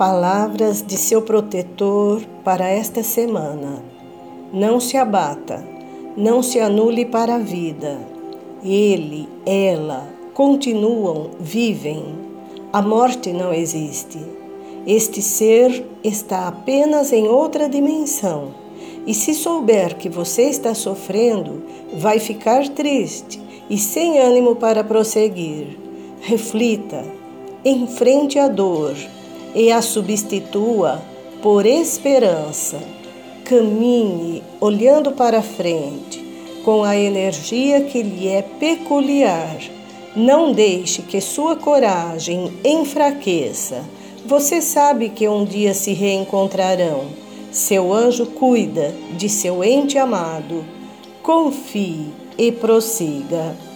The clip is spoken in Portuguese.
Palavras de seu protetor para esta semana. Não se abata, não se anule para a vida. Ele, ela continuam, vivem. A morte não existe. Este ser está apenas em outra dimensão. E se souber que você está sofrendo, vai ficar triste e sem ânimo para prosseguir. Reflita, enfrente a dor e a substitua por esperança. Caminhe olhando para frente, com a energia que lhe é peculiar. Não deixe que sua coragem enfraqueça. Você sabe que um dia se reencontrarão. Seu anjo cuida de seu ente amado. Confie e prossiga.